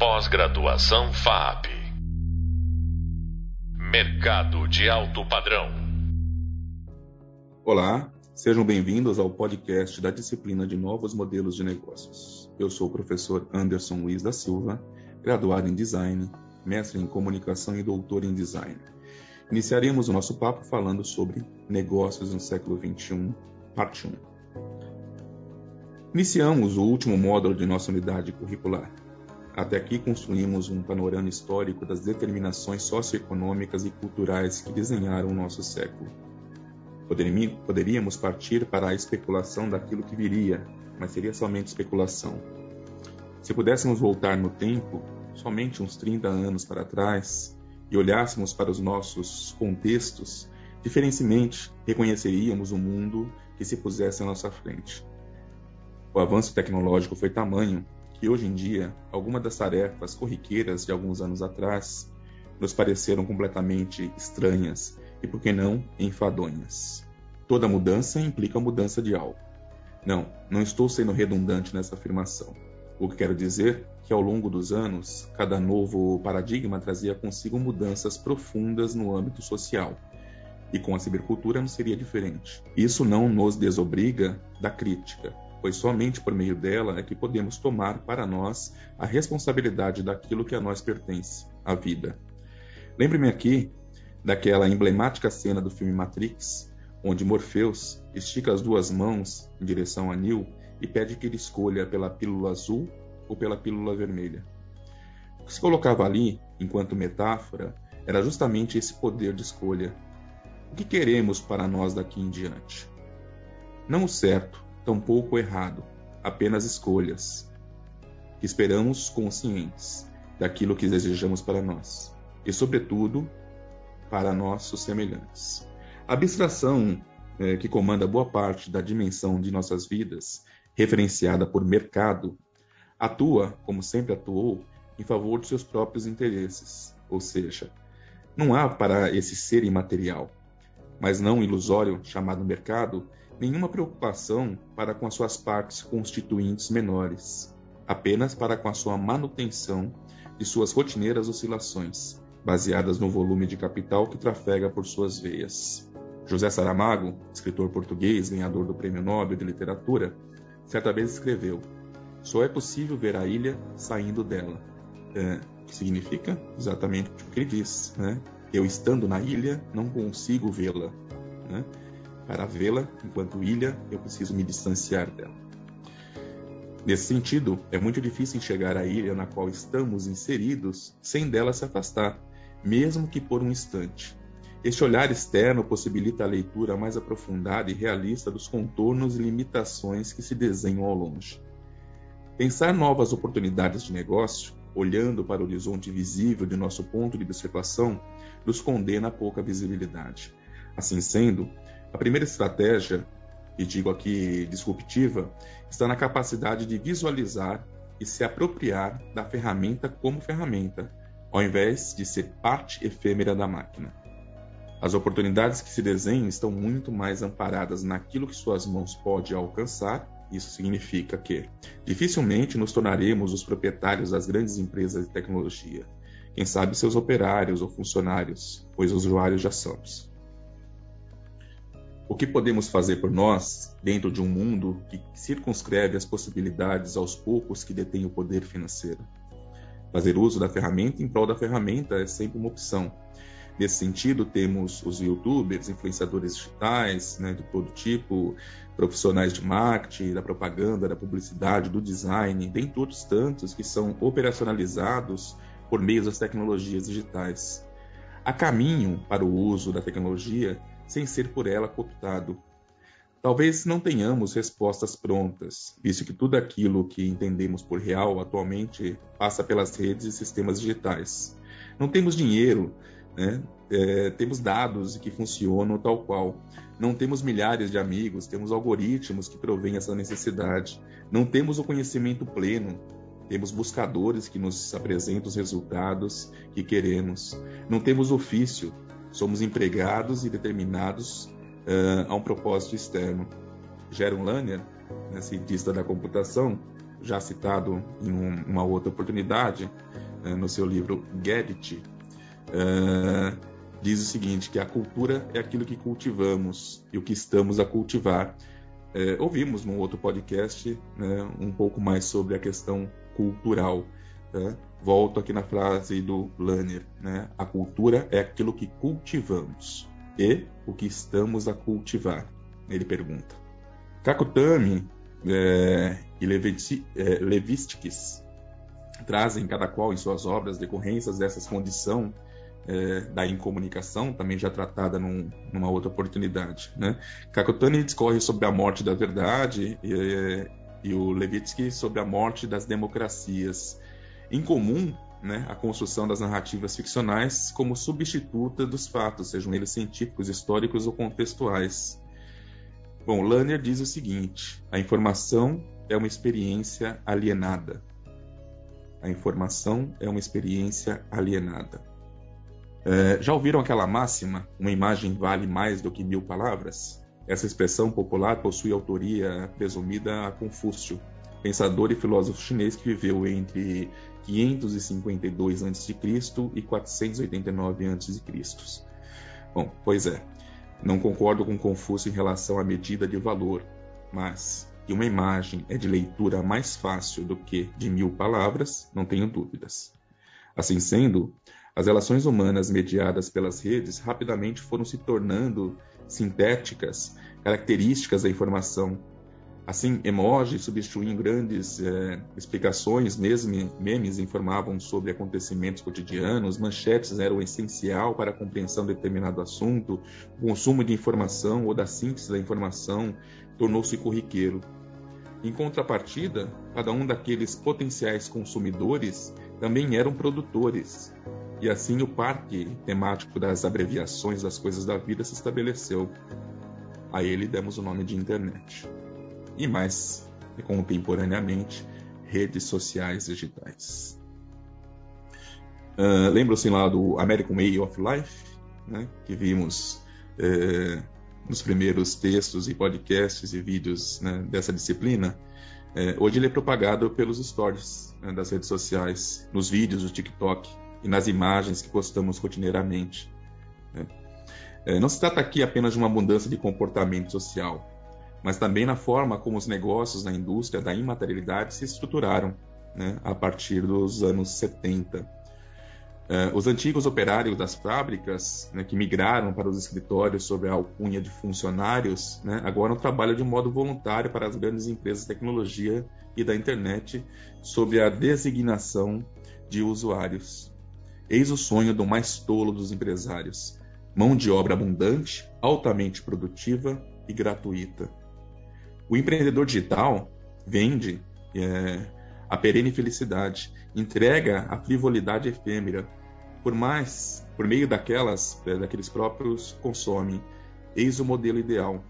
Pós-graduação FAP. Mercado de alto padrão. Olá, sejam bem-vindos ao podcast da disciplina de Novos Modelos de Negócios. Eu sou o professor Anderson Luiz da Silva, graduado em Design, mestre em Comunicação e doutor em Design. Iniciaremos o nosso papo falando sobre negócios no século XXI, parte 1. Iniciamos o último módulo de nossa unidade curricular, até aqui construímos um panorama histórico das determinações socioeconômicas e culturais que desenharam o nosso século. Poderíamos partir para a especulação daquilo que viria, mas seria somente especulação. Se pudéssemos voltar no tempo, somente uns 30 anos para trás, e olhássemos para os nossos contextos, diferentemente reconheceríamos o mundo que se pusesse à nossa frente. O avanço tecnológico foi tamanho que hoje em dia algumas das tarefas corriqueiras de alguns anos atrás nos pareceram completamente estranhas e, por que não, enfadonhas. Toda mudança implica mudança de algo. Não, não estou sendo redundante nessa afirmação. O que quero dizer é que ao longo dos anos, cada novo paradigma trazia consigo mudanças profundas no âmbito social. E com a cibercultura não seria diferente. Isso não nos desobriga da crítica, pois somente por meio dela é que podemos tomar para nós a responsabilidade daquilo que a nós pertence, a vida. Lembre-me aqui daquela emblemática cena do filme Matrix, onde Morpheus estica as duas mãos em direção a Neo e pede que ele escolha pela pílula azul ou pela pílula vermelha. O que se colocava ali, enquanto metáfora, era justamente esse poder de escolha. O que queremos para nós daqui em diante? Não o certo, tampouco errado, apenas escolhas, que esperamos conscientes daquilo que desejamos para nós e, sobretudo, para nossos semelhantes. A abstração é, que comanda boa parte da dimensão de nossas vidas, referenciada por mercado, atua, como sempre atuou, em favor de seus próprios interesses, ou seja, não há para esse ser imaterial, mas não ilusório chamado mercado, nenhuma preocupação para com as suas partes constituintes menores, apenas para com a sua manutenção de suas rotineiras oscilações, baseadas no volume de capital que trafega por suas veias. José Saramago, escritor português ganhador do Prêmio Nobel de Literatura, certa vez escreveu: Só é possível ver a ilha saindo dela. É, que significa exatamente o que ele diz, né? Eu estando na ilha não consigo vê-la. Né? Para vê-la enquanto ilha, eu preciso me distanciar dela. Nesse sentido, é muito difícil enxergar a ilha na qual estamos inseridos sem dela se afastar, mesmo que por um instante. Este olhar externo possibilita a leitura mais aprofundada e realista dos contornos e limitações que se desenham ao longe. Pensar novas oportunidades de negócio, olhando para o horizonte visível de nosso ponto de observação, nos condena a pouca visibilidade. Assim sendo, a primeira estratégia, e digo aqui disruptiva, está na capacidade de visualizar e se apropriar da ferramenta como ferramenta, ao invés de ser parte efêmera da máquina. As oportunidades que se desenham estão muito mais amparadas naquilo que suas mãos podem alcançar. Isso significa que dificilmente nos tornaremos os proprietários das grandes empresas de tecnologia. Quem sabe seus operários ou funcionários, pois usuários já somos. O que podemos fazer por nós, dentro de um mundo que circunscreve as possibilidades aos poucos que detêm o poder financeiro? Fazer uso da ferramenta em prol da ferramenta é sempre uma opção. Nesse sentido, temos os youtubers, influenciadores digitais, né, de todo tipo, profissionais de marketing, da propaganda, da publicidade, do design, dentre outros tantos que são operacionalizados por meio das tecnologias digitais. Há caminho para o uso da tecnologia sem ser por ela cooptado. Talvez não tenhamos respostas prontas, visto que tudo aquilo que entendemos por real atualmente passa pelas redes e sistemas digitais. Não temos dinheiro, né? É, temos dados que funcionam tal qual. Não temos milhares de amigos, temos algoritmos que provêm essa necessidade. Não temos o conhecimento pleno, temos buscadores que nos apresentam os resultados que queremos. Não temos ofício, Somos empregados e determinados uh, a um propósito externo. Jaron Lanier, né, cientista da computação, já citado em um, uma outra oportunidade, uh, no seu livro Get uh, diz o seguinte, que a cultura é aquilo que cultivamos e o que estamos a cultivar. ouvimos num outro podcast né, um pouco mais sobre a questão cultural. Tá? Volto aqui na frase do Lanner, né? a cultura é aquilo que cultivamos e o que estamos a cultivar, ele pergunta. Kakutami é, e é, Levistics trazem cada qual em suas obras decorrências dessas condição é, da incomunicação, também já tratada num, numa outra oportunidade. Né? Discorre sobre a morte da verdade e, e o Levitsky sobre a morte das democracias. Em comum, né, a construção das narrativas ficcionais como substituta dos fatos, sejam eles científicos, históricos ou contextuais. Bom, Lanner diz o seguinte: a informação é uma experiência alienada. A informação é uma experiência alienada. É, já ouviram aquela máxima? Uma imagem vale mais do que mil palavras? Essa expressão popular possui autoria presumida a Confúcio, pensador e filósofo chinês que viveu entre 552 a.C. e 489 a.C. Bom, pois é, não concordo com Confúcio em relação à medida de valor, mas que uma imagem é de leitura mais fácil do que de mil palavras, não tenho dúvidas. Assim sendo, as relações humanas mediadas pelas redes rapidamente foram se tornando sintéticas, características da informação, Assim, emojis substituíam grandes é, explicações, mesmo memes informavam sobre acontecimentos cotidianos, manchetes eram essencial para a compreensão de determinado assunto, o consumo de informação ou da síntese da informação tornou-se corriqueiro. Em contrapartida, cada um daqueles potenciais consumidores também eram produtores, e assim o parque temático das abreviações das coisas da vida se estabeleceu. A ele demos o nome de internet e mais contemporaneamente redes sociais digitais. Uh, Lembram-se lá do American Way of Life, né, que vimos uh, nos primeiros textos e podcasts e vídeos né, dessa disciplina? Uh, hoje ele é propagado pelos stories né, das redes sociais, nos vídeos do TikTok e nas imagens que postamos rotineiramente. Né. Não se trata aqui apenas de uma abundância de comportamento social, mas também na forma como os negócios na indústria da imaterialidade se estruturaram né, a partir dos anos 70. Uh, eh, os antigos operários das fábricas, né, que migraram para os escritórios sob a alcunha de funcionários, né, agora trabalham de modo voluntário para as grandes empresas de tecnologia e da internet sob a designação de usuários. Eis o sonho do mais tolo dos empresários: mão de obra abundante, altamente produtiva e gratuita. O empreendedor digital vende é, a perene felicidade, entrega a frivolidade efêmera, por mais, por meio daquelas, é, daqueles próprios consome. Eis o modelo ideal.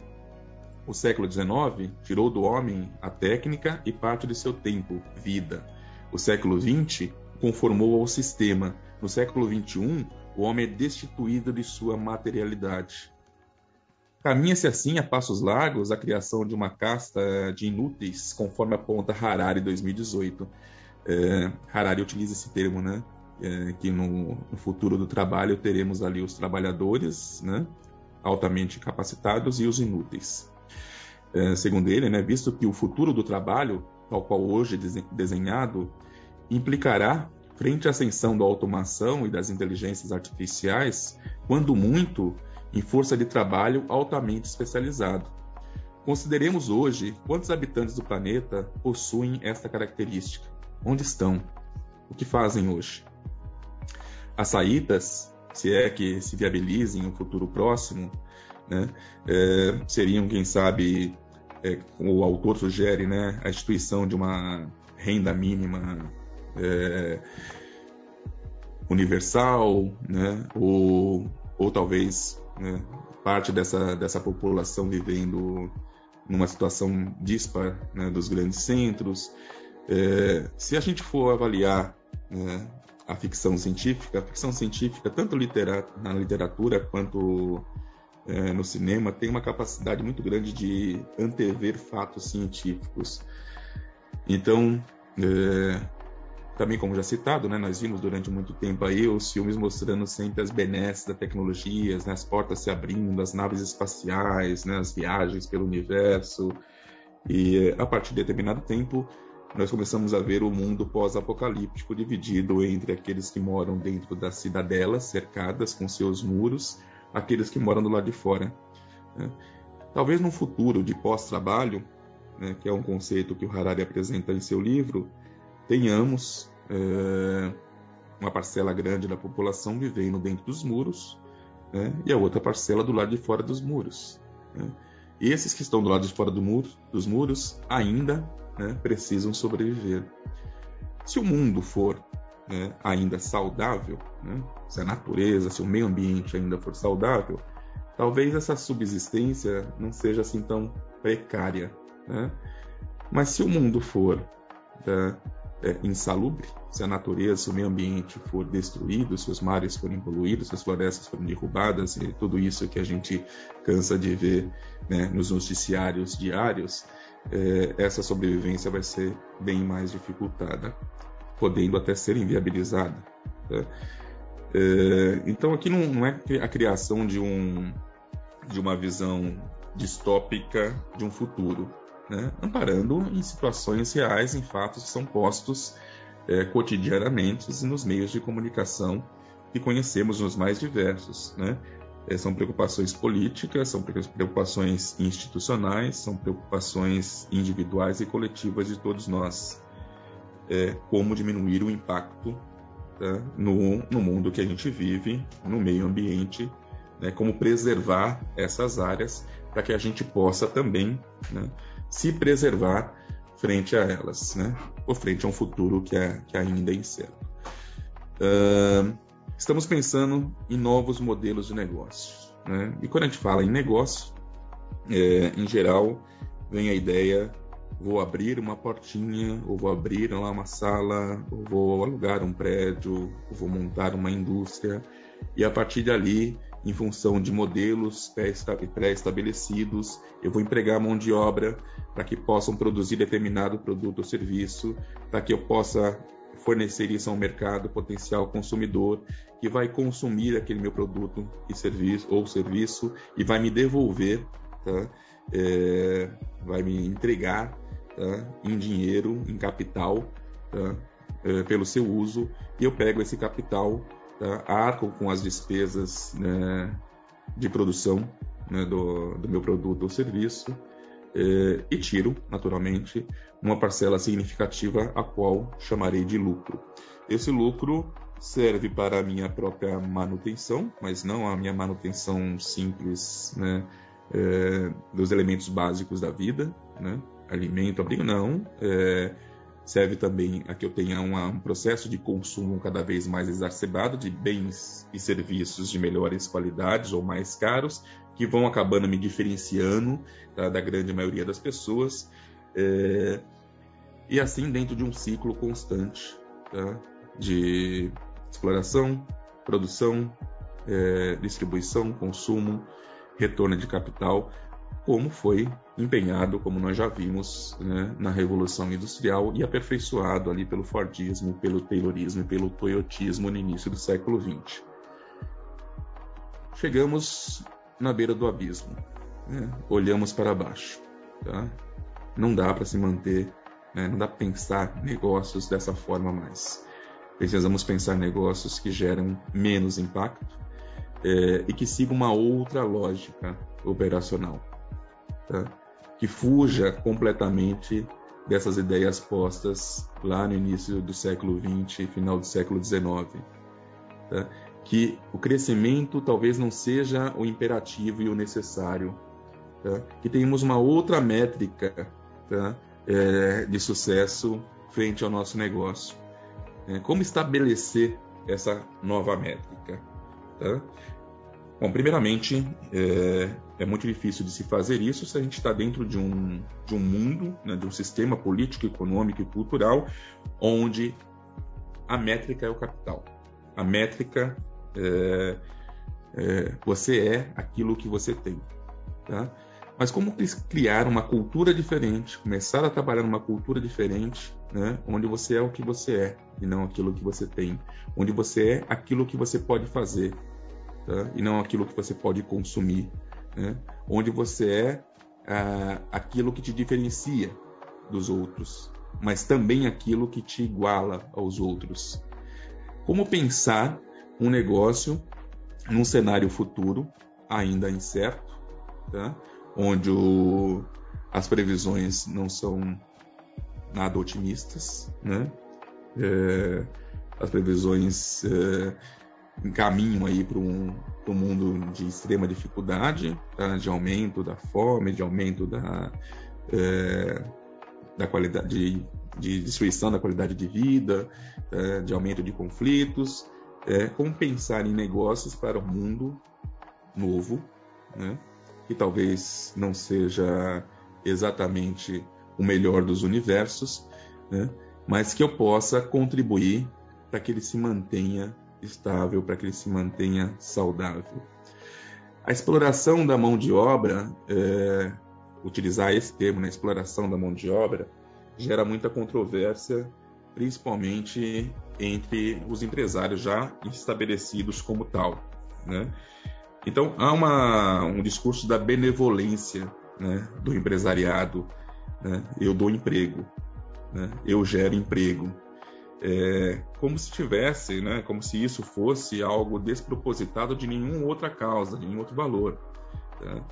O século XIX tirou do homem a técnica e parte de seu tempo, vida. O século XX conformou ao sistema. No século XXI, o homem é destituído de sua materialidade. Caminha-se assim a passos largos a criação de uma casta de inúteis, conforme aponta Harari 2018. É, Harari utiliza esse termo, né? É, que no, no, futuro do trabalho teremos ali os trabalhadores, né? Altamente capacitados e os inúteis. É, segundo ele, né? Visto que o futuro do trabalho, tal qual hoje desenhado, implicará frente à ascensão da automação e das inteligências artificiais, quando muito em força de trabalho altamente especializado. Consideremos hoje quantos habitantes do planeta possuem esta característica. Onde estão? O que fazem hoje? As saídas, se é que se viabilizem no futuro próximo, né, é, seriam, quem sabe, é, o autor sugere, né, a instituição de uma renda mínima é, universal, né, ou, ou talvez né? parte dessa, dessa população vivendo numa situação dispar né, dos grandes centros. É, se a gente for avaliar né, a ficção científica, a ficção científica, tanto na literatura quanto é, no cinema, tem uma capacidade muito grande de antever fatos científicos. Então, é, também como já citado, né, nós vimos durante muito tempo aí os filmes mostrando sempre as benesses da tecnologia, né, as portas se abrindo, as naves espaciais, né, as viagens pelo universo. E a partir de determinado tempo, nós começamos a ver o mundo pós-apocalíptico dividido entre aqueles que moram dentro das cidadelas cercadas com seus muros, aqueles que moram do lado de fora. Né? Talvez num futuro de pós-trabalho, né, que é um conceito que o Harari apresenta em seu livro, tenhamos é, uma parcela grande da população vivendo dentro dos muros né, e a outra parcela do lado de fora dos muros. Né. E esses que estão do lado de fora do muro, dos muros ainda né, precisam sobreviver. Se o mundo for né, ainda saudável, né, se a natureza, se o meio ambiente ainda for saudável, talvez essa subsistência não seja assim tão precária. Né? Mas se o mundo for né, é, insalubre, se a natureza, o meio ambiente for destruído, se os mares forem poluídos, se as florestas forem derrubadas e tudo isso que a gente cansa de ver né, nos noticiários diários, é, essa sobrevivência vai ser bem mais dificultada, podendo até ser inviabilizada. Tá? É, então aqui não, não, é a criação de, um, de uma visão distópica de um futuro, né, amparando em situações reais, em fatos que são postos é, cotidianamente nos meios de comunicação que conhecemos nos mais diversos. Né? É, são preocupações políticas, são preocupações institucionais, são preocupações individuais e coletivas de todos nós. É, como diminuir o impacto tá, no, no mundo que a gente vive, no meio ambiente, né, como preservar essas áreas para que a gente possa também né, se preservar frente a elas, né? ou frente a um futuro que, é, que ainda é incerto. Uh, estamos pensando em novos modelos de negócio. Né? E quando a gente fala em negócio, é, em geral, vem a ideia: vou abrir uma portinha, ou vou abrir lá uma sala, ou vou alugar um prédio, ou vou montar uma indústria, e a partir dali em função de modelos pré-estabelecidos. Eu vou empregar mão de obra para que possam produzir determinado produto ou serviço, para que eu possa fornecer isso a um mercado potencial consumidor que vai consumir aquele meu produto e serviço ou serviço e vai me devolver, tá? é, vai me entregar tá? em dinheiro, em capital, tá? é, pelo seu uso e eu pego esse capital tá? arco com as despesas né, de produção né, do, do, meu produto ou serviço é, e tiro, naturalmente, uma parcela significativa a qual chamarei de lucro. Esse lucro serve para a minha própria manutenção, mas não a minha manutenção simples né, é, dos elementos básicos da vida, né, alimento, abrigo, não. É, serve também a que eu tenha uma, um processo de consumo cada vez mais exacerbado de bens e serviços de melhores qualidades ou mais caros, que vão acabando me diferenciando tá, da grande maioria das pessoas. É, e assim dentro de um ciclo constante tá, de exploração, produção, é, distribuição, consumo, retorno de capital, como foi empenhado, como nós já vimos, né, na Revolução Industrial e aperfeiçoado ali pelo Fordismo, pelo Taylorismo e pelo Toyotismo no início do século XX. Chegamos na beira do abismo, né? olhamos para baixo. Tá? Não dá para se manter, né? não dá para pensar negócios dessa forma mais. Precisamos pensar negócios que geram menos impacto é, e que sigam uma outra lógica operacional tá? Que fuja completamente dessas ideias postas lá no início do século XX e final do século XIX. Tá? Que o crescimento talvez não seja o imperativo e o necessário. Tá? Que tenhamos uma outra métrica tá? é, de sucesso frente ao nosso negócio. É, como estabelecer essa nova métrica? Tá? Bom, primeiramente, é, é, muito difícil de se fazer isso se a gente está dentro de um, de um mundo, né, de um sistema político, econômico e cultural, onde a métrica é o capital. A métrica é, é, você é aquilo que você tem. Tá? Mas como criar uma cultura diferente, começar a trabalhar numa cultura diferente, né? onde você é o que você é e não aquilo que você tem, onde você é aquilo que você pode fazer tá? e não aquilo que você pode consumir, né? onde você é ah, aquilo que te diferencia dos outros, mas também aquilo que te iguala aos outros. Como pensar um negócio num cenário futuro ainda incerto, tá? onde o, as previsões não são nada otimistas, né? É, as previsões é, encaminham aí para um, um mundo de extrema dificuldade, tá? de aumento da fome, de aumento da, é, da qualidade, de, de, destruição da qualidade de vida, é, de aumento de conflitos. É, como pensar em negócios para um mundo novo, né? que talvez não seja exatamente o melhor dos universos, né? mas que eu possa contribuir para que ele se mantenha estável, para que ele se mantenha saudável. A exploração da mão de obra, é, utilizar esse termo, né, exploração da mão de obra, gera muita controvérsia, principalmente entre os empresários já estabelecidos como tal. Né? Então, há uma, um discurso da benevolência né, do empresariado. Né? Eu dou emprego, né? eu gero emprego. É, como se tivesse, né, como se isso fosse algo despropositado de nenhuma outra causa, de nenhum outro valor. Tá?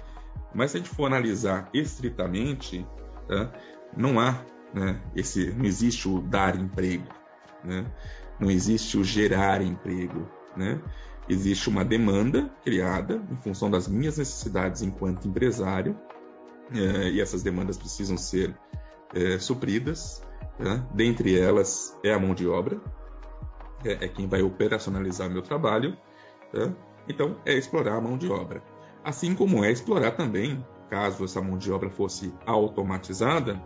Mas se a gente for analisar estritamente, tá? não há né, esse, não existe o dar emprego, né? não existe o gerar emprego, né? existe uma demanda criada em função das minhas necessidades enquanto empresário, é, e essas demandas precisam ser é, supridas. Né? Dentre elas é a mão de obra, é, é quem vai operacionalizar meu trabalho. Tá? Então, é explorar a mão de obra. Assim como é explorar também, caso essa mão de obra fosse automatizada,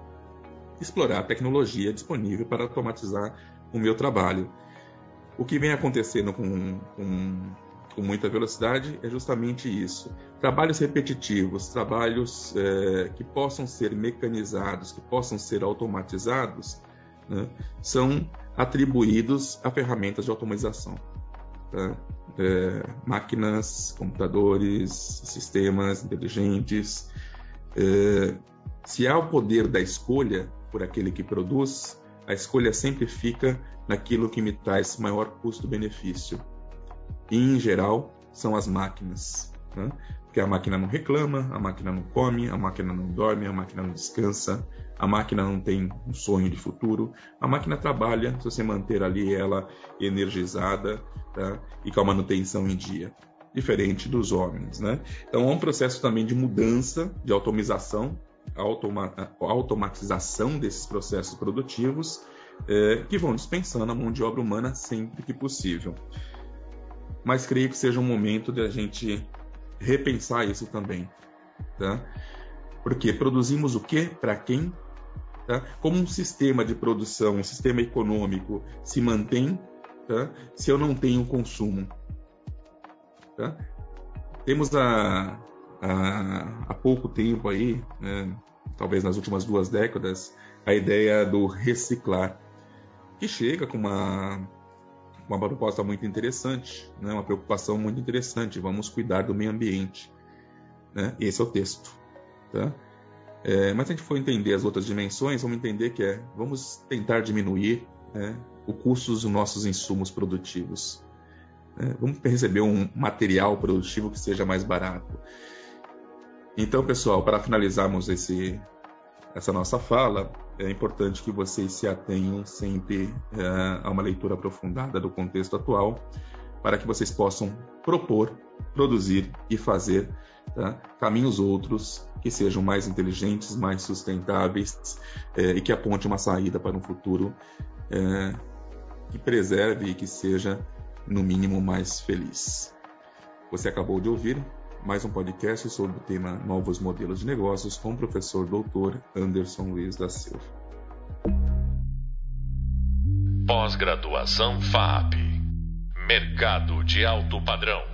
explorar a tecnologia disponível para automatizar o meu trabalho. O que vem acontecendo com, com, com muita velocidade é justamente isso. Trabalhos repetitivos, trabalhos é, que possam ser mecanizados, que possam ser automatizados, né, são atribuídos a ferramentas de automatização. Tá? É, máquinas, computadores, sistemas inteligentes. É, se há o poder da escolha por aquele que produz, a escolha sempre fica naquilo que me traz maior custo-benefício. Em geral, são as máquinas. Né? Porque a máquina não reclama, a máquina não come, a máquina não dorme, a máquina não descansa, a máquina não tem um sonho de futuro. A máquina trabalha se você manter ali ela energizada tá? e com a manutenção em dia. Diferente dos homens. Né? Então, é um processo também de mudança, de automização automa automatização desses processos produtivos é, que vão dispensando a mão de obra humana sempre que possível. Mas creio que seja um momento de a gente repensar isso também. Tá? Porque produzimos o que? Para quem? Tá? Como um sistema de produção, um sistema econômico se mantém tá? se eu não tenho consumo? Tá? Temos há, há pouco tempo aí, né, talvez nas últimas duas décadas, a ideia do reciclar, que chega com uma, uma proposta muito interessante, né, uma preocupação muito interessante. Vamos cuidar do meio ambiente. Né? Esse é o texto. Tá? É, mas se a gente for entender as outras dimensões, vamos entender que é vamos tentar diminuir né, o custo dos nossos insumos produtivos. Né? Vamos receber um material produtivo que seja mais barato. Então, pessoal, para finalizarmos esse, essa nossa fala, é importante que vocês se atenham sempre é, a uma leitura aprofundada do contexto atual, para que vocês possam propor, produzir e fazer tá? caminhos outros que sejam mais inteligentes, mais sustentáveis é, e que aponte uma saída para um futuro é, que preserve e que seja, no mínimo, mais feliz. Você acabou de ouvir mais um podcast sobre o tema Novos Modelos de Negócios com o professor doutor Anderson Luiz da Silva. Pós-graduação FAP Mercado de Alto Padrão